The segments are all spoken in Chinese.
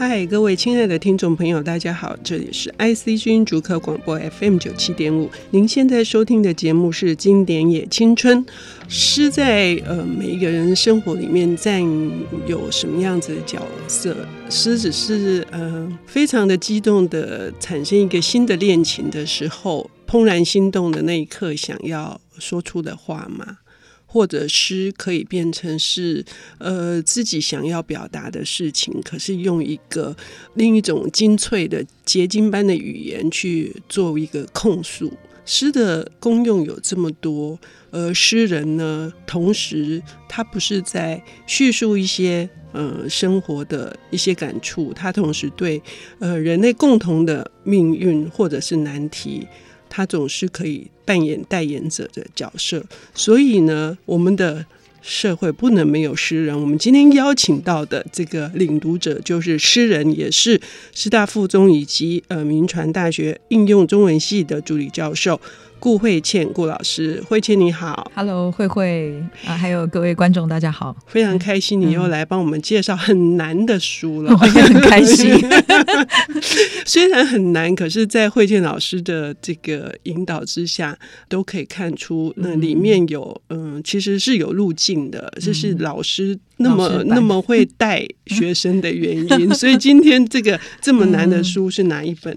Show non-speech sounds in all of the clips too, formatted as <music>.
嗨，各位亲爱的听众朋友，大家好，这里是 IC 之音竹科广播 FM 九七点五。您现在收听的节目是《经典也青春》。诗在呃每一个人生活里面占有什么样子的角色？诗只是呃非常的激动的产生一个新的恋情的时候，怦然心动的那一刻想要说出的话吗？或者诗可以变成是呃自己想要表达的事情，可是用一个另一种精粹的结晶般的语言去做一个控诉。诗的功用有这么多，而诗人呢，同时他不是在叙述一些呃生活的一些感触，他同时对呃人类共同的命运或者是难题。他总是可以扮演代言者的角色，所以呢，我们的社会不能没有诗人。我们今天邀请到的这个领读者就是诗人，也是师大附中以及呃民传大学应用中文系的助理教授。顾慧倩，顾老师，慧倩你好，Hello，慧慧。啊，还有各位观众，大家好，非常开心你又来帮我们介绍很难的书了，<laughs> 我也很开心。<laughs> 虽然很难，可是，在慧倩老师的这个引导之下，都可以看出那里面有嗯，其实是有路径的，这是老师那么那么会带学生的原因。所以今天这个这么难的书是哪一本？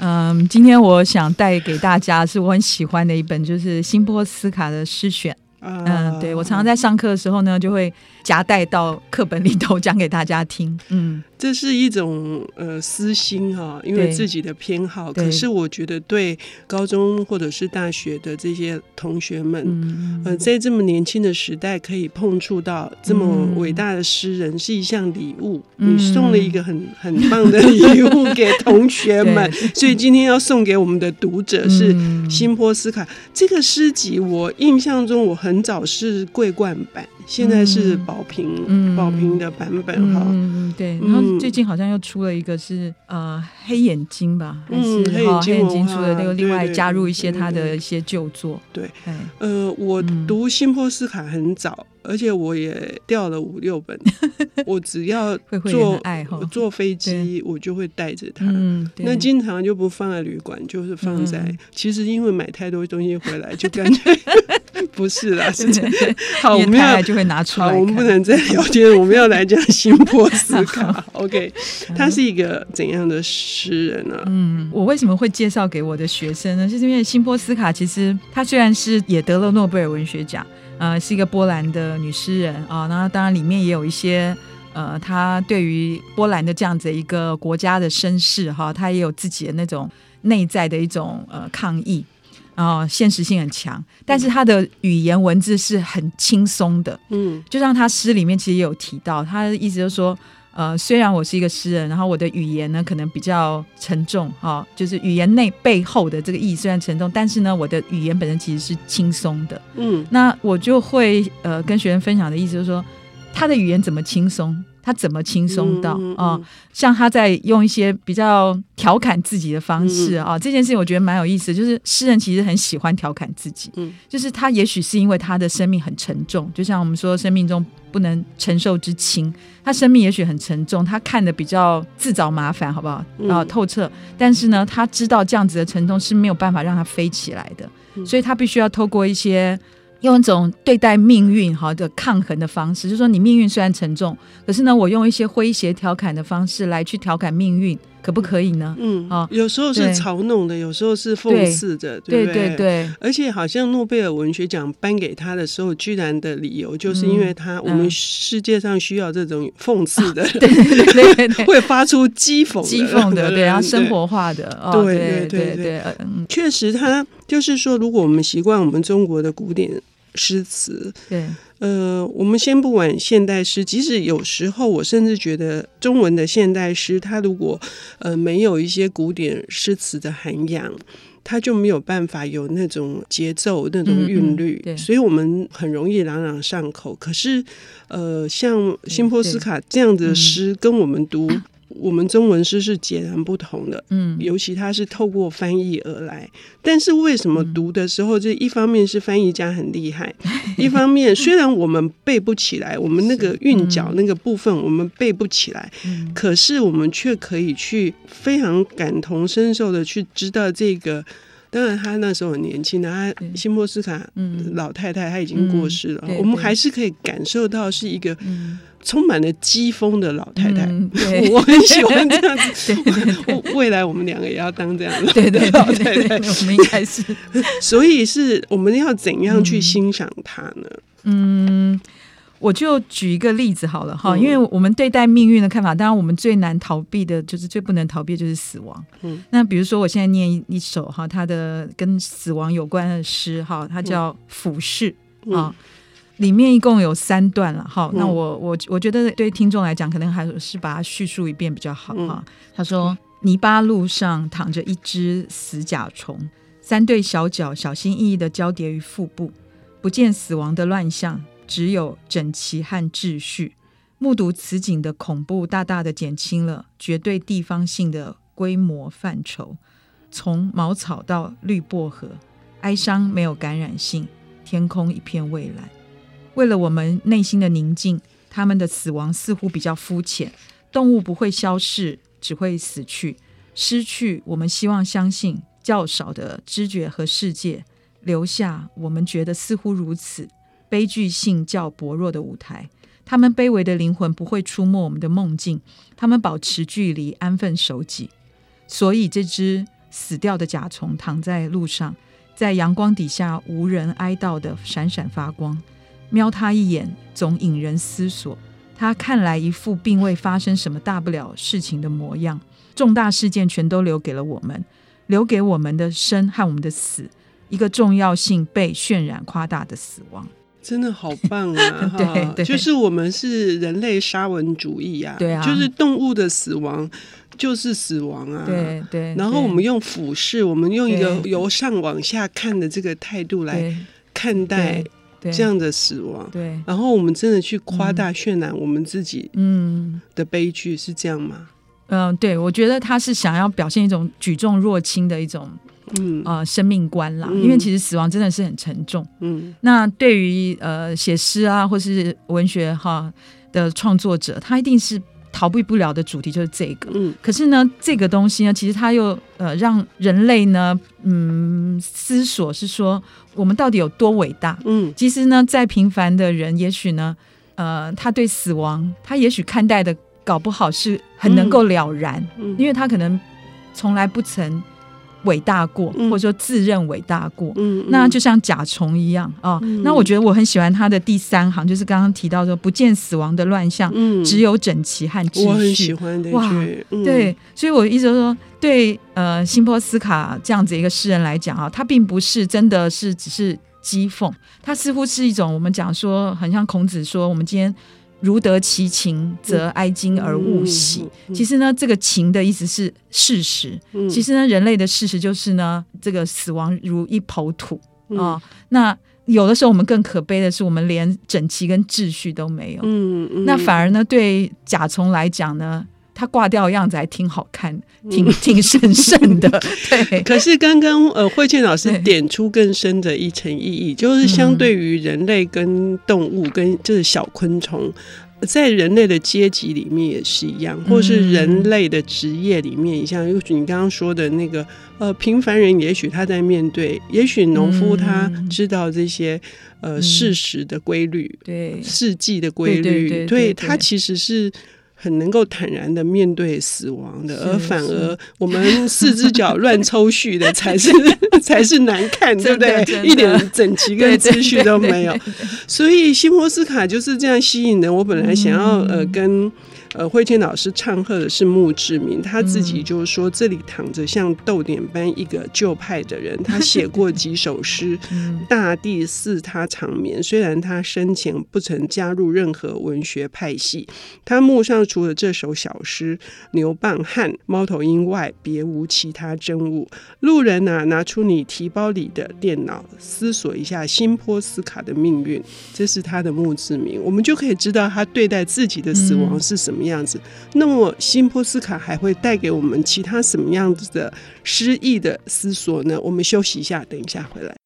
嗯，今天我想带给大家是我很喜欢的一本，就是辛波斯卡的诗选。嗯，对，我常常在上课的时候呢，就会夹带到课本里头讲给大家听。嗯。这是一种呃私心哈，因为自己的偏好。可是我觉得对高中或者是大学的这些同学们，嗯、呃，在这么年轻的时代可以碰触到这么伟大的诗人，是一项礼物。嗯、你送了一个很很棒的礼物给同学们，<laughs> 所以今天要送给我们的读者是新波斯卡这个诗集。我印象中我很早是桂冠版。现在是宝瓶，宝瓶的版本哈。嗯，对。然后最近好像又出了一个是呃黑眼睛吧，还是黑眼睛出了那个另外加入一些他的一些旧作。对，呃，我读辛波斯卡很早。而且我也掉了五六本，<laughs> 我只要坐坐飞机，我就会带着它。那经常就不放在旅馆，就是放在。其实因为买太多东西回来，就感觉 <laughs> <laughs> <laughs> 不是啦。是这样。<laughs> 好，我们要就会拿出来。我们不能再聊天，我们要来讲辛波斯卡。<laughs> OK，他是一个怎样的诗人呢？嗯，我为什么会介绍给我的学生呢？就是因为辛波斯卡其实他虽然是也得了诺贝尔文学奖。呃，是一个波兰的女诗人啊，那当然里面也有一些呃，她对于波兰的这样子一个国家的身世哈，她也有自己的那种内在的一种呃抗议，然后现实性很强，但是他的语言文字是很轻松的，嗯，就像他诗里面其实也有提到，他的意思就是说。呃，虽然我是一个诗人，然后我的语言呢可能比较沉重哈、哦，就是语言内背后的这个意义虽然沉重，但是呢，我的语言本身其实是轻松的。嗯，那我就会呃跟学生分享的意思就是说，他的语言怎么轻松？他怎么轻松到啊、嗯嗯哦？像他在用一些比较调侃自己的方式啊、嗯哦，这件事情我觉得蛮有意思。就是诗人其实很喜欢调侃自己，嗯，就是他也许是因为他的生命很沉重，就像我们说生命中不能承受之轻，他生命也许很沉重，他看的比较自找麻烦，好不好？啊、嗯，透彻。但是呢，他知道这样子的沉重是没有办法让他飞起来的，嗯、所以他必须要透过一些。用一种对待命运哈的抗衡的方式，就是说你命运虽然沉重，可是呢，我用一些诙谐调侃的方式来去调侃命运，可不可以呢？嗯啊，有时候是嘲弄的，有时候是讽刺的，对对对对。而且好像诺贝尔文学奖颁给他的时候，居然的理由就是因为他我们世界上需要这种讽刺的，<laughs> <laughs> 对对对，会发出讥讽讥讽的，对，然后生活化的，对对对对，嗯，确实他就是说，如果我们习惯我们中国的古典。诗词，对，呃，我们先不管现代诗，即使有时候我甚至觉得中文的现代诗，它如果呃没有一些古典诗词的涵养，它就没有办法有那种节奏、那种韵律，嗯嗯，所以我们很容易朗朗上口。可是，呃，像辛波斯卡这样的诗，跟我们读 <coughs> 我们中文诗是截然不同的，嗯，尤其它是透过翻译而来。但是为什么读的时候，这一方面是翻译家很厉害，<laughs> 一方面虽然我们背不起来，我们那个韵脚那个部分我们背不起来，可是我们却可以去非常感同身受的去知道这个。当然，他那时候很年轻的，他辛波斯卡老太太，她已经过世了。我们还是可以感受到是一个充满了机锋的老太太。<laughs> 我很喜欢这样子。<laughs> 未来我们两个也要当这样的老太太。我们应该是。<laughs> 所以是我们要怎样去欣赏她呢？嗯。我就举一个例子好了哈，因为我们对待命运的看法，当然我们最难逃避的就是最不能逃避的就是死亡。嗯，那比如说我现在念一首哈，它的跟死亡有关的诗哈，它叫《俯视》啊，里面一共有三段了哈。那我我我觉得对听众来讲，可能还是把它叙述一遍比较好哈。他说：“泥巴路上躺着一只死甲虫，三对小脚小心翼翼的交叠于腹部，不见死亡的乱象。”只有整齐和秩序。目睹此景的恐怖，大大的减轻了绝对地方性的规模范畴。从茅草到绿薄荷，哀伤没有感染性。天空一片蔚蓝。为了我们内心的宁静，他们的死亡似乎比较肤浅。动物不会消逝，只会死去，失去我们希望相信较少的知觉和世界，留下我们觉得似乎如此。悲剧性较薄弱的舞台，他们卑微的灵魂不会出没我们的梦境，他们保持距离，安分守己。所以，这只死掉的甲虫躺在路上，在阳光底下无人哀悼的闪闪发光。瞄他一眼，总引人思索。他看来一副并未发生什么大不了事情的模样。重大事件全都留给了我们，留给我们的生和我们的死，一个重要性被渲染夸大的死亡。真的好棒啊！<laughs> 对，对，就是我们是人类沙文主义啊，对啊，就是动物的死亡就是死亡啊，对对。然后我们用俯视，我们用一个由上往下看的这个态度来看待这样的死亡，对。然后我们真的去夸大渲染我们自己嗯的悲剧，是这样吗？嗯，对，我觉得他是想要表现一种举重若轻的一种。嗯呃，生命观啦，因为其实死亡真的是很沉重。嗯，那对于呃写诗啊或是文学哈的创作者，他一定是逃避不了的主题就是这个。嗯，可是呢，这个东西呢，其实他又呃让人类呢，嗯，思索是说我们到底有多伟大？嗯，其实呢，再平凡的人，也许呢，呃，他对死亡，他也许看待的搞不好是很能够了然，嗯，因为他可能从来不曾。伟大过，或者说自认伟大过，嗯，那就像甲虫一样啊。嗯、那我觉得我很喜欢他的第三行，就是刚刚提到说，不见死亡的乱象，嗯，只有整齐和秩序。我很喜欢的，哇，嗯、对，所以我意思就是说，对，呃，辛波斯卡这样子一个诗人来讲啊，他并不是真的是只是讥讽，他似乎是一种我们讲说，很像孔子说，我们今天。如得其情，则哀今而勿喜。其实呢，这个“情”的意思是事实。嗯、其实呢，人类的事实就是呢，这个死亡如一抔土啊。那有的时候，我们更可悲的是，我们连整齐跟秩序都没有。嗯嗯、那反而呢，对甲虫来讲呢，它挂掉的样子还挺好看，挺挺神圣的。<laughs> 对。可是刚刚呃，慧倩老师点出更深的一层意义，就是相对于人类跟动物跟就是小昆虫，在人类的阶级里面也是一样，或是人类的职业里面，像又你刚刚说的那个呃平凡人，也许他在面对，也许农夫他知道这些呃事实的规律，对四季的规律，对他其实是。很能够坦然的面对死亡的，而反而我们四只脚乱抽蓄的才是 <laughs> 才是难看，<laughs> 对不对？一点整齐跟秩序都没有。所以辛波斯卡就是这样吸引人。我本来想要呃跟。呃，慧倩老师唱和的是墓志铭，他自己就是说，这里躺着像逗点般一个旧派的人，他写过几首诗，<laughs> 大地似他长眠。虽然他生前不曾加入任何文学派系，他墓上除了这首小诗、牛蒡和猫头鹰外，别无其他珍物。路人啊，拿出你提包里的电脑，思索一下新波斯卡的命运，这是他的墓志铭，我们就可以知道他对待自己的死亡是什么。么样子？那么新波斯卡还会带给我们其他什么样子的诗意的思索呢？我们休息一下，等一下回来。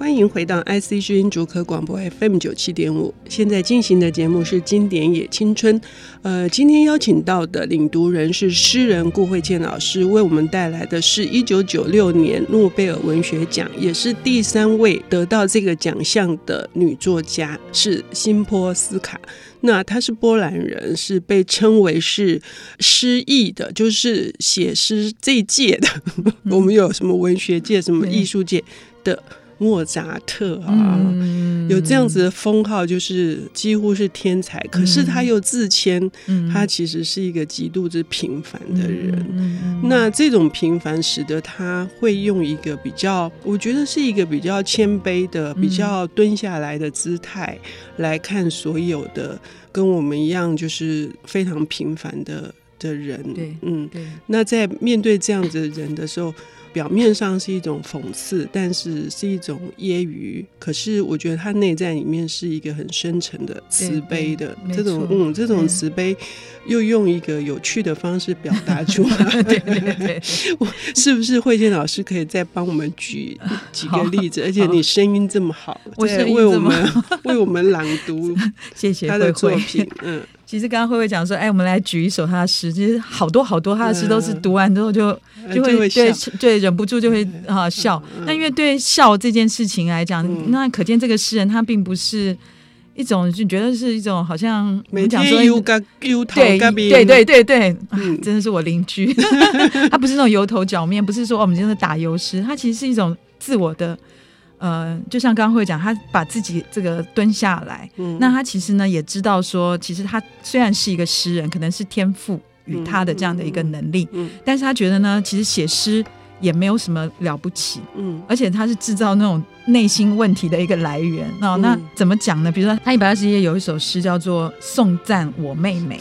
欢迎回到 IC 之音竹科广播 FM 九七点五，现在进行的节目是《经典也青春》。呃，今天邀请到的领读人是诗人顾慧倩老师，为我们带来的是一九九六年诺贝尔文学奖，也是第三位得到这个奖项的女作家，是辛波斯卡。那她是波兰人，是被称为是诗意的，就是写诗这一届的。<laughs> 我们有什么文学界、什么艺术界的。莫扎特啊，嗯、有这样子的封号，就是几乎是天才。嗯、可是他又自谦，嗯、他其实是一个极度之平凡的人。嗯、那这种平凡使得他会用一个比较，我觉得是一个比较谦卑的、比较蹲下来的姿态来看所有的跟我们一样，就是非常平凡的的人。对，嗯，对。那在面对这样子的人的时候。表面上是一种讽刺，但是是一种揶揄。可是我觉得他内在里面是一个很深沉的慈悲的这种，嗯，这种慈悲又用一个有趣的方式表达出来。<laughs> 对对对，<laughs> 是不是慧健老师可以再帮我们举 <laughs> 几个例子？而且你声音这么好，在为我们为我们朗读，谢谢他的作品。嗯，其实刚刚慧慧讲说，哎，我们来举一首他的诗，其实好多好多他的诗都是读完之后就。就会对对忍不住就会啊笑，那因为对笑这件事情来讲，那可见这个诗人他并不是一种就觉得是一种好像每天忧嘎忧头嘎边，对对对对，真的是我邻居，<laughs> 他不是那种油头脚面，不是说我们真的打油诗，他其实是一种自我的，呃，就像刚刚会讲，他把自己这个蹲下来，那他其实呢也知道说，其实他虽然是一个诗人，可能是天赋。与他的这样的一个能力，嗯，但是他觉得呢，其实写诗也没有什么了不起，嗯，而且他是制造那种内心问题的一个来源，哦，那怎么讲呢？比如说，他一百二十页有一首诗叫做《送赞我妹妹》，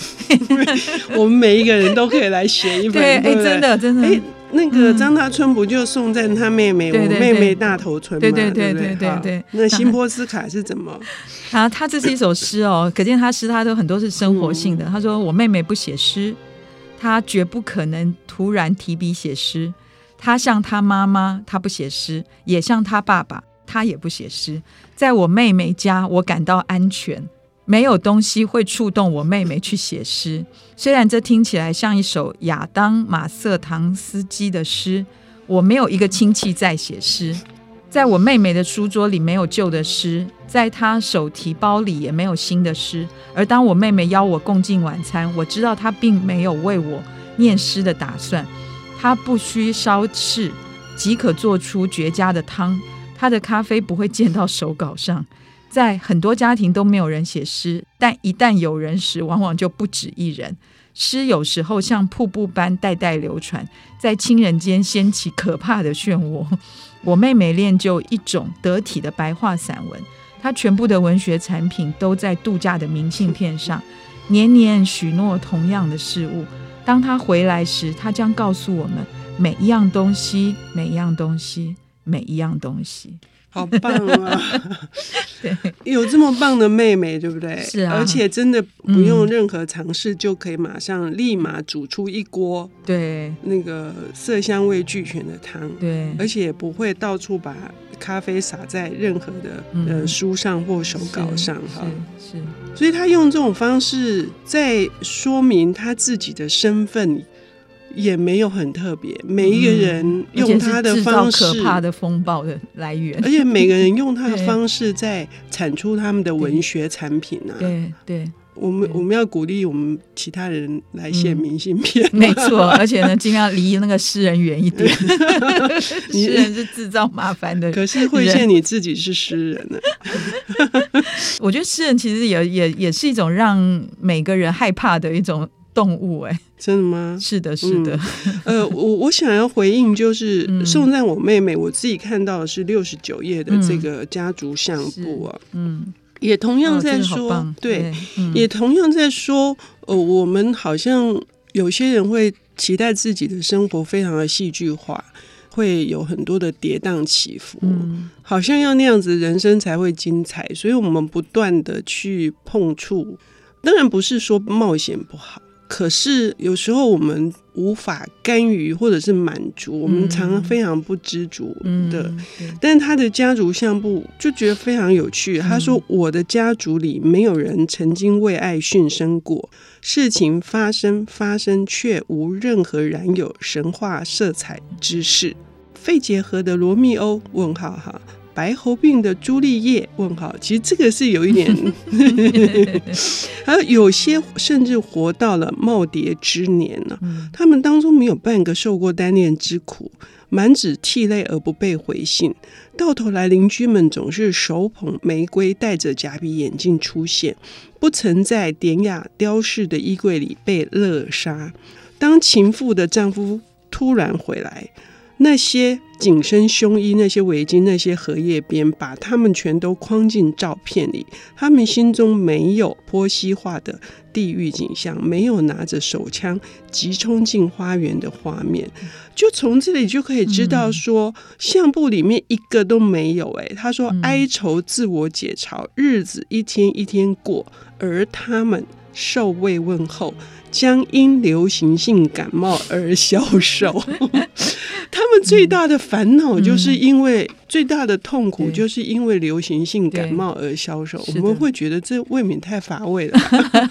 <laughs> 我们每一个人都可以来写一本，对，哎，真的，真的，哎，那个张大春不就送赞他妹妹，我妹妹大头春吗？对对对对对对。那辛波斯卡是怎么？<laughs> 啊，他这是一首诗哦，<laughs> 可见他诗他都很多是生活性的。他说：“我妹妹不写诗。”他绝不可能突然提笔写诗。他像他妈妈，他不写诗；也像他爸爸，他也不写诗。在我妹妹家，我感到安全，没有东西会触动我妹妹去写诗。虽然这听起来像一首亚当·马瑟唐斯基的诗，我没有一个亲戚在写诗。在我妹妹的书桌里没有旧的诗，在她手提包里也没有新的诗。而当我妹妹邀我共进晚餐，我知道她并没有为我念诗的打算。她不需烧翅，即可做出绝佳的汤。她的咖啡不会溅到手稿上。在很多家庭都没有人写诗，但一旦有人时，往往就不止一人。诗有时候像瀑布般代代流传，在亲人间掀起可怕的漩涡。我妹妹练就一种得体的白话散文，她全部的文学产品都在度假的明信片上，年年许诺同样的事物。当她回来时，她将告诉我们每一样东西，每一样东西，每一样东西。好棒啊！<laughs> 对，有这么棒的妹妹，对不对？是啊，而且真的不用任何尝试，就可以马上立马煮出一锅对那个色香味俱全的汤。对，而且也不会到处把咖啡洒在任何的呃书上或手稿上哈。是，所以他用这种方式在说明他自己的身份。也没有很特别，每一个人用他的方式，可怕的风暴的来源，而且每个人用他的 <laughs> 方式在产出他们的文学产品啊。对对，我们我们要鼓励我们其他人来写明信片，没错，<laughs> 而且呢，尽量离那个诗人远一点。<laughs> 诗人是制造麻烦的，可是慧倩你自己是诗人呢。我觉得诗人其实也也也是一种让每个人害怕的一种。动物哎、欸，真的吗？是的，是的。嗯、呃，我我想要回应，就是送赞我妹妹。我自己看到的是六十九页的这个家族相簿啊，嗯，也同样在说，哦、对，对嗯、也同样在说，呃，我们好像有些人会期待自己的生活非常的戏剧化。会有很多的跌宕起伏，嗯，好像要那样子人生才会精彩，所以我们不断的去碰触。当然不是说冒险不好。可是有时候我们无法甘于或者是满足，我们常常非常不知足的。嗯、但他的家族相簿就觉得非常有趣。他说：“我的家族里没有人曾经为爱殉身过，事情发生发生却无任何染有神话色彩之事。”肺结核的罗密欧？问号哈。白喉病的朱丽叶？问号，其实这个是有一点，<laughs> 还有有些甚至活到了耄耋之年呢、啊。他们当中没有半个受过单恋之苦，满纸涕泪而不被回信。到头来，邻居们总是手捧玫瑰，戴着假鼻眼镜出现，不曾在典雅雕饰的衣柜里被勒杀。当情妇的丈夫突然回来。那些紧身胸衣、那些围巾、那些荷叶边，把他们全都框进照片里。他们心中没有波西画的地狱景象，没有拿着手枪急冲进花园的画面。就从这里就可以知道说，说、嗯、相簿里面一个都没有。哎，他说哀愁自我解嘲，日子一天一天过，而他们受慰问后，将因流行性感冒而消瘦。<laughs> 他们最大的烦恼就是因为、嗯、最大的痛苦，就是因为流行性感冒而消瘦。我们会觉得这未免太乏味了，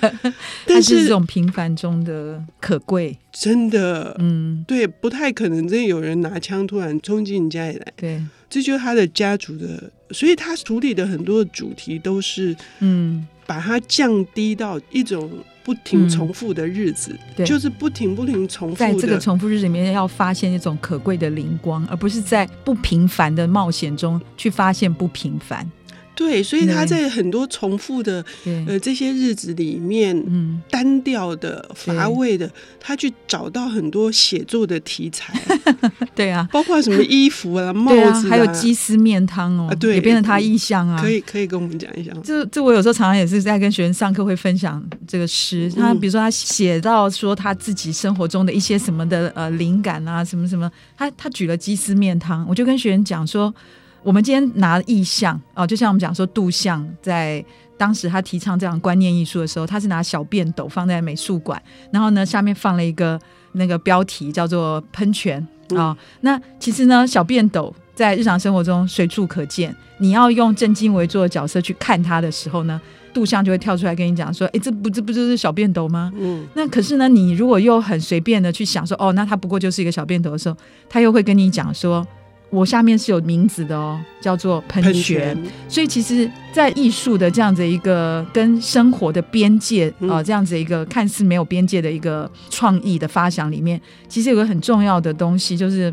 <laughs> 但是这种平凡中的可贵，真的，嗯，对，不太可能真的有人拿枪突然冲进你家里来。对，这就是他的家族的，所以他处理的很多的主题都是，嗯，把它降低到一种。不停重复的日子，嗯、对，就是不停不停重复。在这个重复日子里面，要发现一种可贵的灵光，而不是在不平凡的冒险中去发现不平凡。对，所以他在很多重复的呃这些日子里面，嗯，单调的、乏味的，他去找到很多写作的题材。<laughs> 对啊，包括什么衣服啊、<laughs> 帽子还有鸡丝面汤哦，对，也变成他意象啊。可以，可以跟我们讲一下。这这，我有时候常常也是在跟学生上课会分享这个诗。他比如说他写到说他自己生活中的一些什么的呃灵感啊，什么什么，他他举了鸡丝面汤，我就跟学生讲说。我们今天拿意象哦，就像我们讲说杜象在当时他提倡这样观念艺术的时候，他是拿小便斗放在美术馆，然后呢下面放了一个那个标题叫做喷泉啊。那其实呢小便斗在日常生活中随处可见，你要用正襟危坐的角色去看它的时候呢，杜象就会跳出来跟你讲说：“哎，这不这不就是小便斗吗？”嗯。那可是呢，你如果又很随便的去想说：“哦，那它不过就是一个小便斗的时候，他又会跟你讲说。”我下面是有名字的哦，叫做喷泉。喷泉。所以其实，在艺术的这样子一个跟生活的边界啊、嗯呃，这样子一个看似没有边界的一个创意的发想里面，其实有个很重要的东西，就是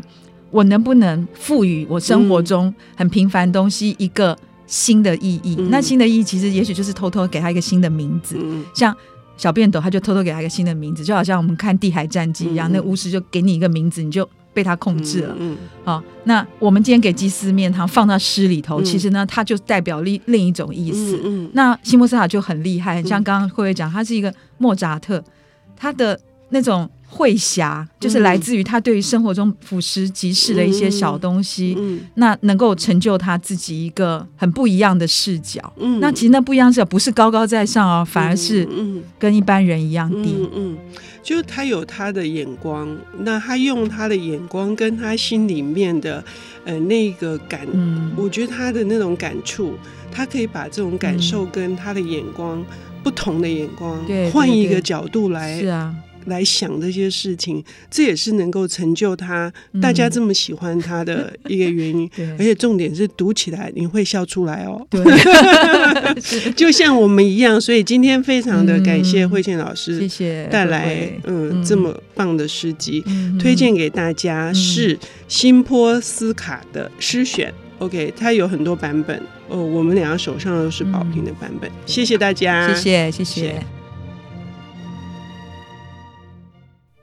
我能不能赋予我生活中很平凡的东西一个新的意义？嗯、那新的意义其实也许就是偷偷给它一个新的名字，嗯、像小便斗，他就偷偷给他一个新的名字，就好像我们看《地海战记》一样，嗯、那巫师就给你一个名字，你就。被他控制了，嗯，好、嗯。哦，那我们今天给鸡丝面汤放到诗里头，嗯、其实呢，它就代表另另一种意思。那西莫斯塔就很厉害，像刚刚慧慧讲，他是一个莫扎特，他的那种会侠，就是来自于他对于生活中俯拾即是的一些小东西，嗯，嗯那能够成就他自己一个很不一样的视角。嗯，那其实那不一样视角不是高高在上哦，反而是跟一般人一样低。嗯。嗯嗯就他有他的眼光，那他用他的眼光跟他心里面的呃那个感，嗯、我觉得他的那种感触，他可以把这种感受跟他的眼光、嗯、不同的眼光，换一个角度来。来想这些事情，这也是能够成就他，大家这么喜欢他的一个原因。<laughs> 对，而且重点是读起来你会笑出来哦。对，<laughs> <laughs> 就像我们一样。所以今天非常的感谢慧倩老师，谢谢带来嗯这么棒的诗集，推荐给大家是新波斯卡的诗选。OK，它有很多版本哦，我们两个手上都是宝瓶的版本。谢谢大家，谢谢谢谢。